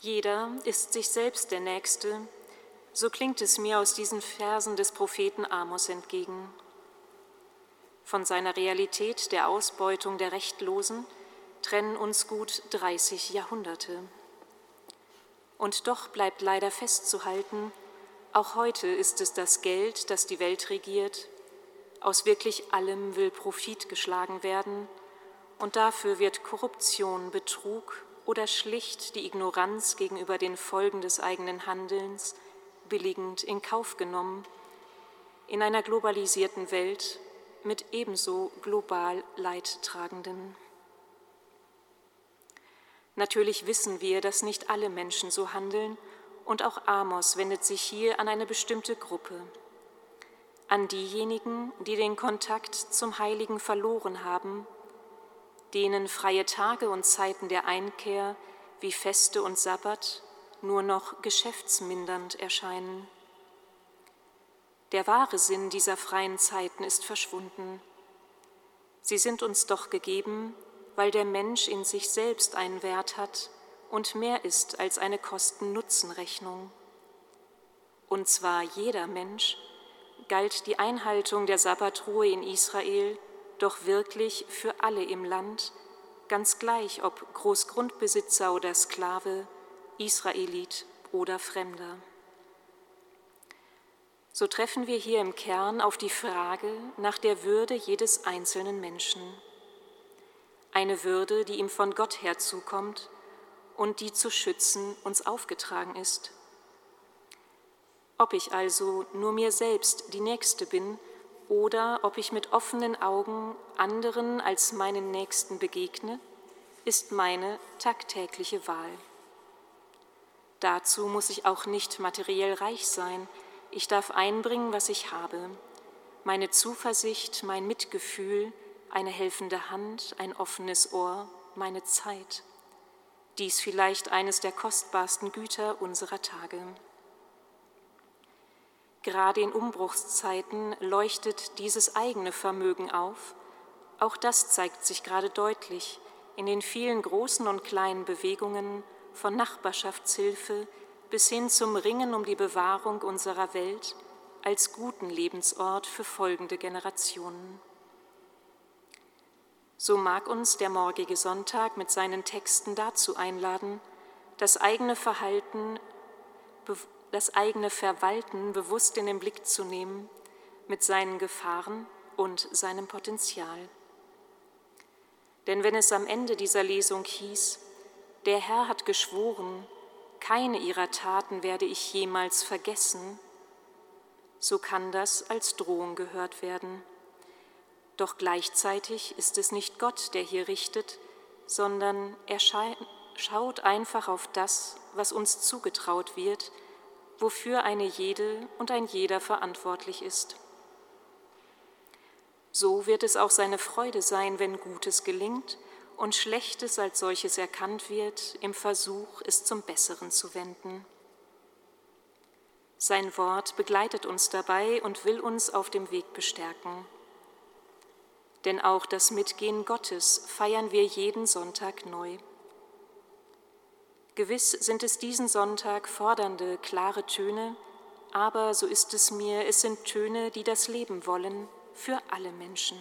Jeder ist sich selbst der Nächste, so klingt es mir aus diesen Versen des Propheten Amos entgegen. Von seiner Realität der Ausbeutung der Rechtlosen trennen uns gut 30 Jahrhunderte. Und doch bleibt leider festzuhalten, auch heute ist es das Geld, das die Welt regiert. Aus wirklich allem will Profit geschlagen werden und dafür wird Korruption, Betrug oder schlicht die Ignoranz gegenüber den Folgen des eigenen Handelns billigend in Kauf genommen, in einer globalisierten Welt mit ebenso global Leidtragenden. Natürlich wissen wir, dass nicht alle Menschen so handeln, und auch Amos wendet sich hier an eine bestimmte Gruppe, an diejenigen, die den Kontakt zum Heiligen verloren haben denen freie Tage und Zeiten der Einkehr wie Feste und Sabbat nur noch geschäftsmindernd erscheinen. Der wahre Sinn dieser freien Zeiten ist verschwunden. Sie sind uns doch gegeben, weil der Mensch in sich selbst einen Wert hat und mehr ist als eine Kosten-Nutzen-Rechnung. Und zwar jeder Mensch galt die Einhaltung der Sabbatruhe in Israel doch wirklich für alle im Land, ganz gleich ob Großgrundbesitzer oder Sklave, Israelit oder Fremder. So treffen wir hier im Kern auf die Frage nach der Würde jedes einzelnen Menschen. Eine Würde, die ihm von Gott her zukommt und die zu schützen uns aufgetragen ist. Ob ich also nur mir selbst die Nächste bin oder ob ich mit offenen Augen anderen als meinen Nächsten begegne, ist meine tagtägliche Wahl. Dazu muss ich auch nicht materiell reich sein, ich darf einbringen, was ich habe, meine Zuversicht, mein Mitgefühl, eine helfende Hand, ein offenes Ohr, meine Zeit. Dies vielleicht eines der kostbarsten Güter unserer Tage. Gerade in Umbruchszeiten leuchtet dieses eigene Vermögen auf. Auch das zeigt sich gerade deutlich in den vielen großen und kleinen Bewegungen von Nachbarschaftshilfe bis hin zum Ringen um die Bewahrung unserer Welt als guten Lebensort für folgende Generationen. So mag uns der morgige Sonntag mit seinen Texten dazu einladen, das eigene Verhalten das eigene Verwalten bewusst in den Blick zu nehmen mit seinen Gefahren und seinem Potenzial. Denn wenn es am Ende dieser Lesung hieß, der Herr hat geschworen, keine ihrer Taten werde ich jemals vergessen, so kann das als Drohung gehört werden. Doch gleichzeitig ist es nicht Gott, der hier richtet, sondern er schaut einfach auf das, was uns zugetraut wird, wofür eine jede und ein jeder verantwortlich ist. So wird es auch seine Freude sein, wenn Gutes gelingt und Schlechtes als solches erkannt wird, im Versuch, es zum Besseren zu wenden. Sein Wort begleitet uns dabei und will uns auf dem Weg bestärken. Denn auch das Mitgehen Gottes feiern wir jeden Sonntag neu. Gewiss sind es diesen Sonntag fordernde, klare Töne, aber so ist es mir, es sind Töne, die das Leben wollen für alle Menschen.